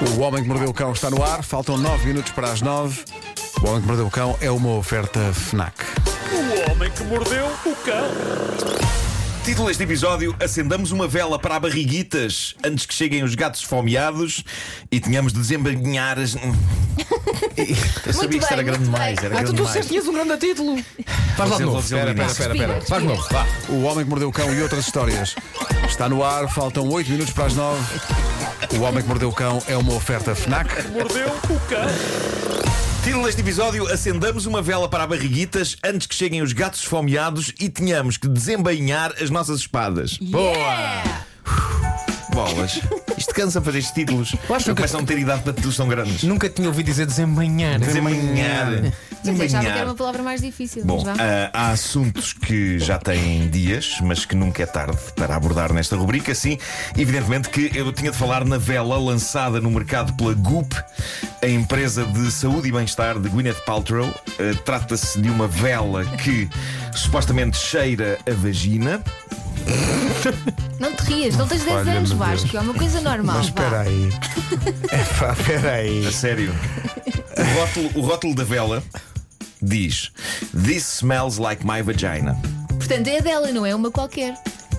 O Homem que Mordeu o Cão está no ar, faltam 9 minutos para as 9. O Homem que Mordeu o Cão é uma oferta FNAC. O homem que mordeu o cão. Título deste episódio: Acendamos uma vela para barriguitas antes que cheguem os gatos esfomeados e tenhamos de desembainhar as. Eu sabia que isto era grande demais. Era Ah, tu, grande tu disseste que tinhas um grande título. Faz lá de novo. Espera, espera, espera. Faz novo. Vá. O Homem que Mordeu o Cão e outras histórias. Está no ar, faltam 8 minutos para as 9. O Homem que Mordeu o Cão é uma oferta FNAC. Mordeu o cão. Título deste episódio: Acendamos uma vela para barriguitas antes que cheguem os gatos esfomeados e tenhamos que desembainhar as nossas espadas. Boa! Bolas. Isto cansa fazer estes títulos. acho Não que- começam a ter idade para títulos tão grandes. Nunca tinha ouvido dizer desembanhar. Eu achava que era uma palavra mais difícil. Bom, mas vá. ah, há assuntos que já têm dias, mas que nunca é tarde para abordar nesta rubrica. Sim, evidentemente que eu tinha de falar na vela lançada no mercado pela Goop, a empresa de saúde e bem-estar de Gwyneth Paltrow. Ah, Trata-se de uma vela que supostamente cheira a vagina. Não te rias, não tens 10 Olha-me anos, Deus. Vasco, é uma coisa normal. Mas espera aí. É pá, espera aí. A sério. O rótulo, o rótulo da vela diz: This smells like my vagina. Portanto, é dela, não é uma qualquer.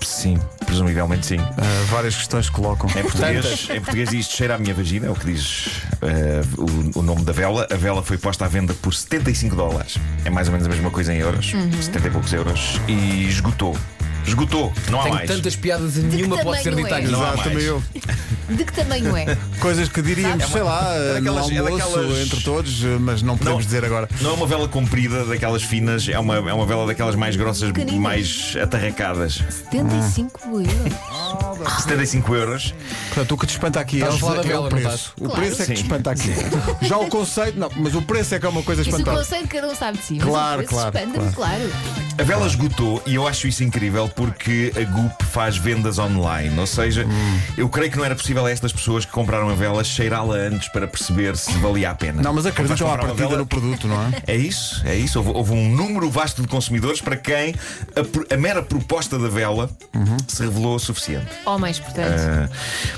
Sim, presumivelmente sim. Ah, várias questões que colocam. Em português, em português diz cheira à minha vagina, é o que diz eh, o, o nome da vela. A vela foi posta à venda por 75 dólares. É mais ou menos a mesma coisa em euros, 70 e poucos euros. E esgotou. Esgotou, não há Tenho mais. tantas piadas e nenhuma pode ser tamanho dita é? aqui. Não há Exato, mais. também eu. De que tamanho é? Coisas que diríamos, sei lá, É daquelas- no é almoço, daquelas- entre todos, mas não podemos Não. dizer agora. Não é uma vela comprida daquelas finas, é uma, é uma vela daquelas mais grossas, Pequeninas. mais atarracadas. 75 euros. 75 euros. Portanto, o que te espanta aqui Estás a Elsa, falar da é vela, o não preço. O Claro. preço é que te Sim. espanta aqui. Já o conceito, não, mas o preço é que é uma coisa Isso o espantosa. conceito cada um sabe de si. Mas Claro, claro, claro. A vela esgotou e eu acho isso incrível porque a Goop faz vendas online. Ou seja, Hum. eu creio que não era possível a estas pessoas que compraram a vela cheirá-la antes para perceber se valia a pena. Não, mas acreditam à comprar uma partida vela- no produto, não é? É isso, é isso. Houve, houve um número vasto de consumidores para quem a, pro- a mera proposta da vela Uhum. se revelou suficiente. Homens, portanto. Ah,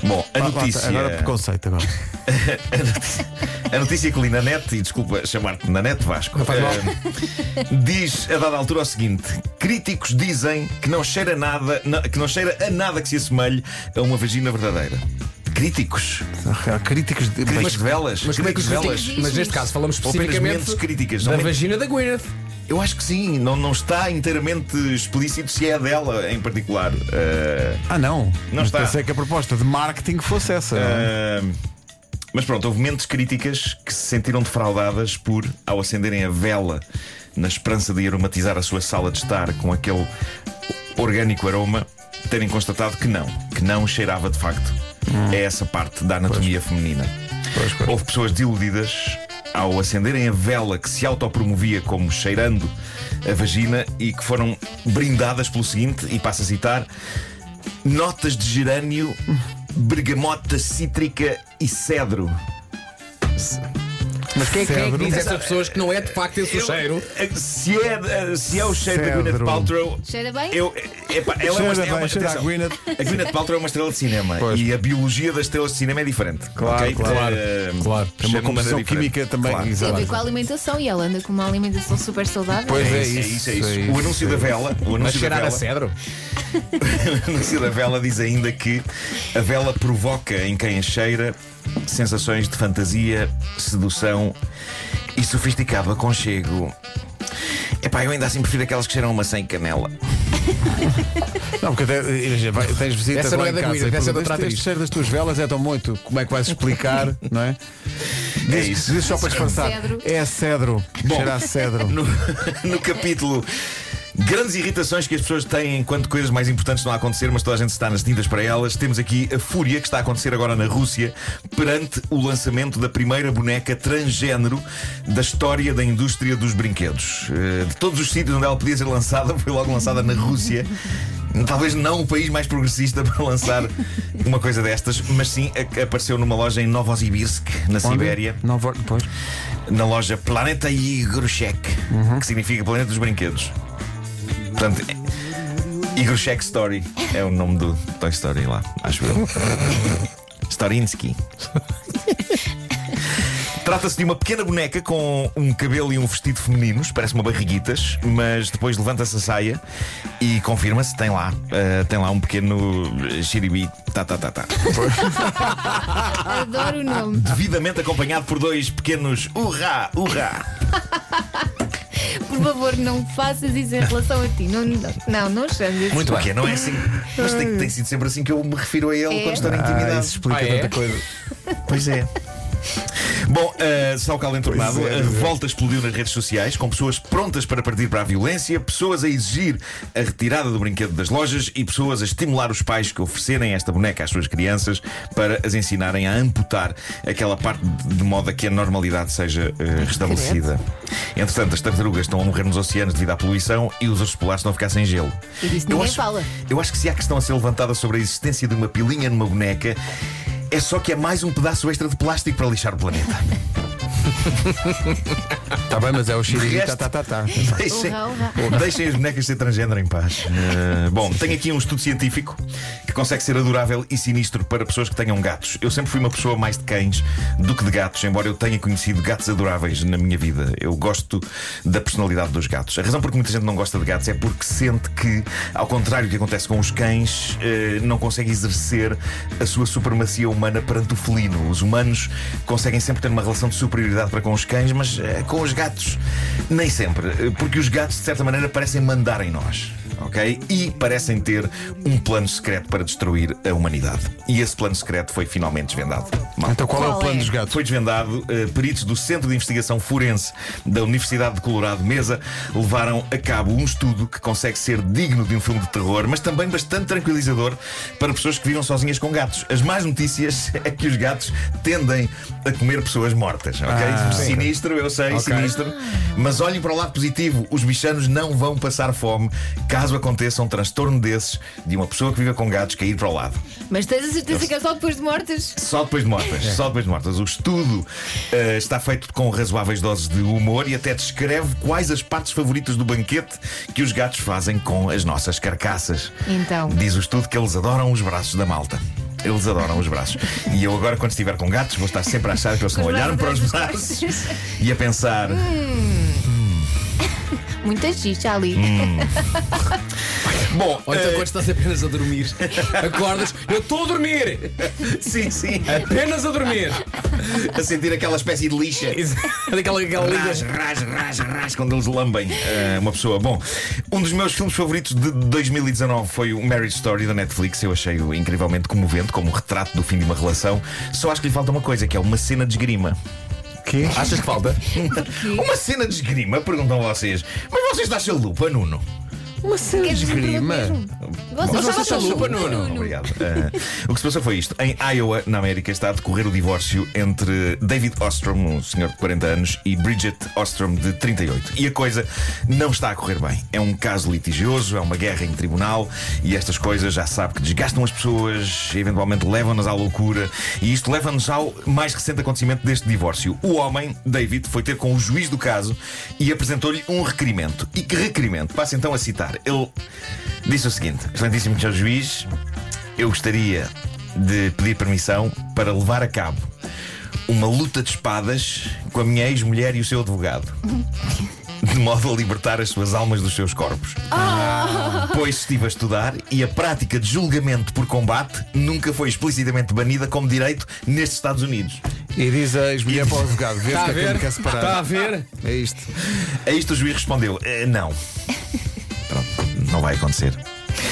bom, a notícia. Agora preconceito agora. A notícia, a notícia que li na net, e desculpa chamar-te na net, Vasco, eh, diz a dada altura o seguinte: críticos dizem que não cheira nada, na- que não cheira a nada que se assemelhe a uma vagina verdadeira. Críticos? Há críticos de. Críticos de velas? Mas é Críticos de críticos- velas? Mas neste caso falamos especificamente críticas. da Não, vagina da Gwyneth. Eu acho que sim, não, não está inteiramente explícito se é dela em particular. Eh, Ah, não. Não Mas está. Pensei que a proposta de marketing fosse essa. é? Uh, mas pronto, houve mentes críticas que se sentiram defraudadas por, ao acenderem a vela na esperança de aromatizar a sua sala de estar com aquele orgânico aroma, terem constatado que não, que não cheirava de facto a essa parte da anatomia feminina. Pois, pois. Houve pessoas desiludidas ao acenderem a vela que se autopromovia como cheirando a vagina e que foram brindadas pelo seguinte, e passo a citar: notas de gerânio, bergamota cítrica e cedro. Mas quem, quem é que diz a essas pessoas que não é de facto esse o Eu- cheiro? Se é, se é o cheiro da Cedro. Gwyneth Paltrow. Cheira bem? Eu, epá, ela é Cheira uma, bem, é uma, cheira a Gwyneth. a Gwyneth Paltrow é uma estrela de cinema Pois. e a biologia das estrelas de cinema é diferente. Claro, ok? claro. Eh, Claro. Tem uma cheira de composição diferente. química também. Claro. Tem a ver com a alimentação e ela anda com uma alimentação super saudável. Pois É é isso, é isso, isso, é isso. é O anúncio é da vela, o Mas anúncio da cheirar a vela, cedro? o anúncio da vela diz ainda que a vela provoca em quem a cheira sensações de fantasia, sedução e sofisticado aconchego. Epá, eu ainda assim prefiro aquelas que cheiram a maçã e canela. Não, porque até, imagina, vai- tens visitas Essa não lá é em da casa e essa é da perguntas, este, atriz." este cheiro das tuas velas é tão muito. Como é que vais explicar, não é? Diz, isso. diz só para disfarçar. cedro. É cedro. Bom. Cheira a cedro. No, no capítulo Grandes irritações que as pessoas têm enquanto coisas mais importantes estão a acontecer, mas toda a gente está nas tintas para elas. Temos aqui a fúria que está a acontecer agora na Rússia perante o lançamento da primeira boneca transgênero da história da indústria dos brinquedos. Eh, De todos os sítios onde ela podia ser lançada, foi logo lançada na Rússia. Talvez não o país mais progressista para lançar uma coisa destas, mas sim apareceu numa loja em Novosibirsk, na Sibéria Não vou, pois. na loja Planeta Igroshek, que significa Planeta dos Brinquedos. Portanto, é- Igroshek Story é o nome do Toy Story lá, acho eu. Storinsky. Trata-se de uma pequena boneca com um cabelo e um vestido femininos, parece uma barriguitas, mas depois levanta-se a saia e confirma-se, tem lá, eh, tem lá um pequeno xiribi, tá, tá, tá, tá. Adoro o nome. devidamente acompanhado por dois pequenos urrá, urrá. Por favor, não faças isso em relação a ti. Não, não, não chames assim. Muito quê? Não é assim? Mas tem, tem sido sempre assim que eu me refiro a ele É. quando estou na Ah, intimidade. isso explica Ah, é? tanta coisa. Pois é. Bom, uh, salvo cá entornado, é, a revolta explodiu nas redes sociais, com pessoas prontas para partir para a violência, pessoas a exigir a retirada do brinquedo das lojas e pessoas a estimular os pais que oferecerem esta boneca às suas crianças para as ensinarem a amputar aquela parte de de modo a que a normalidade seja uh, restabelecida. Entretanto, as tartarugas estão a morrer nos oceanos devido à poluição e os ursos polares estão a ficar sem gelo. E disso Eu ninguém acho- fala. eu acho que se há questão a ser levantada sobre a existência de uma pilinha numa boneca, é só que é mais um pedaço extra de plástico para lixar o planeta. Está bem, mas é o resto- tá, tá, tá, tá. Deixem, Urra, urra. deixem as bonecas ser transgênero em paz. Eh, bom, tenho aqui um estudo científico que consegue ser adorável e sinistro para pessoas que tenham gatos. Eu sempre fui uma pessoa mais de cães do que de gatos, embora eu tenha conhecido gatos adoráveis na minha vida. Eu gosto da personalidade dos gatos. A razão por que muita gente não gosta de gatos é porque sente que, ao contrário do que acontece com os cães, eh, não consegue exercer a sua supremacia humana perante o felino. Os humanos conseguem sempre ter uma relação de superioridade para com os cães, mas eh, com os gatos nem sempre. Porque os gatos, de certa maneira, parecem mandar em nós. Ok? E parecem ter um plano secreto para destruir a humanidade. E esse plano secreto foi finalmente desvendado. Malta. Então qual, é o Qual plano é? dos gatos? Foi desvendado. eh, peritos do Centro de Investigação Forense da Universidade de Colorado Mesa levaram a cabo um estudo que consegue ser digno de um filme de terror, mas também bastante tranquilizador para pessoas que vivem sozinhas com gatos. As más notícias é que os gatos tendem a comer pessoas mortas. Ok? Ah, sinistro, eu sei, Ok. sinistro. Mas olhem para o lado positivo: os bichanos não vão passar fome caso aconteça um transtorno desses de uma pessoa que vive com gatos cair para o lado. Mas tens a certeza que é só depois de mortas? Só depois de mortas, só depois de mortas. O estudo eh, está feito com razoáveis doses de humor e até descreve quais as partes favoritas do banquete que os gatos fazem com as nossas carcaças. Então. Diz o estudo que eles adoram os braços da malta. Eles adoram os braços. E eu agora, quando estiver com gatos, vou estar sempre a achar que eles estão a Os olhar para os braços e a pensar. Muita xixa ali. Bom, Ou então eh, quando estás apenas a dormir, acordas, eu estou a dormir! sim, sim, Apenas a dormir! a sentir aquela espécie de lixa. Daquela aquela Ras, ras, ras, ras, quando eles lambem eh, uma pessoa. Bom, um dos meus filmes favoritos de 2019 foi o Marriage Story da Netflix. Eu achei-o incrivelmente comovente, como um retrato do fim de uma relação. Só acho que lhe falta uma coisa, que é uma cena de esgrima. Quê? Achas que falta? Uma cena de esgrima? Perguntam vocês. Mas vocês dão chalupa, Nuno? Uma cena Quer de esgrima. Vocês Mas só vocês são lupa, Nuno. Obrigado. Eh, o que se passou foi isto. Em Iowa, na América, está a decorrer o divórcio entre David Ostrom, um senhor de 40 anos, e Bridget Ostrom, de 38. E a coisa não está a correr bem. É um caso litigioso, é uma guerra em tribunal e estas coisas já sabe que desgastam as pessoas, eventualmente levam-nas à loucura. E isto leva-nos ao mais recente acontecimento deste divórcio. O homem, David, foi ter com o juiz do caso e apresentou-lhe um requerimento. E que requerimento? Passo então a citar. Ele disse o seguinte: Excelentíssimo Sr. Juiz, eu gostaria de pedir permissão para levar a cabo uma luta de espadas com a minha ex-mulher e o seu advogado. De modo a libertar as suas almas dos seus corpos. Pois estive a estudar e a prática de julgamento por combate nunca foi explicitamente banida como direito nestes Estados Unidos. E diz a ex-mulher para o advogado: vê Está o a que é que ver? quer separar. Está a ver? É isto. A isto o juiz respondeu: "Eh, não. Não vai acontecer.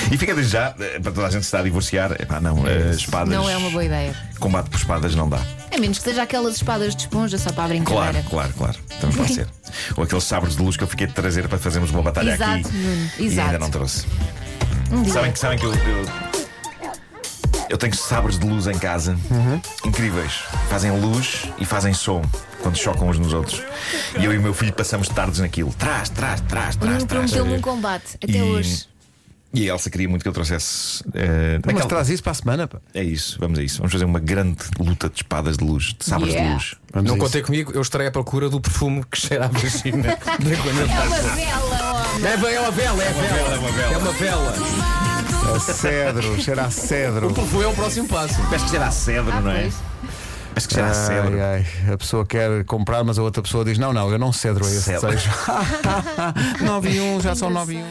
E fica desde já, eh, para toda a gente que está a divorciar, epá, não, espadas. Não é uma boa ideia. Combate por espadas não dá. A menos que seja aquelas espadas de esponja só para a Claro, brincadeira. claro, claro. Também pode ser. Ou aqueles sabres de luz que eu fiquei de trazer para fazermos uma batalha Exato, aqui. Nuno, E exato. ainda não trouxe. Um dia. Sabem que, sabem que eu, eu. Eu tenho sabres de luz em casa incríveis. Fazem luz e fazem som quando chocam uns nos outros. E eu e o meu filho passamos tardes naquilo. Trás, trás, trás, trás, trás. prometeu-me um combate, até E- hoje. E a Elsa queria muito que eu trouxesse. eh, Mas traz isso para a semana. pá. É isso, vamos a isso. Vamos fazer uma grande luta de espadas de luz, de sabres Yeah. de luz. Vamos Não contei comigo, eu estarei à procura do perfume que cheira à vagina. É uma vela, homem. É, é uma vela, é vela, vela. é uma vela. É uma vela. A cedro, cheira a cedro. O perfume é o próximo passo. Parece que cheira a cedro, Ah, não é? Acho que será cedro. Ai, ai, a pessoa quer comprar, mas a outra pessoa diz: Não, não, eu não cedro a esse Cedro. desejo. 9 e 1, já são 9 e 1.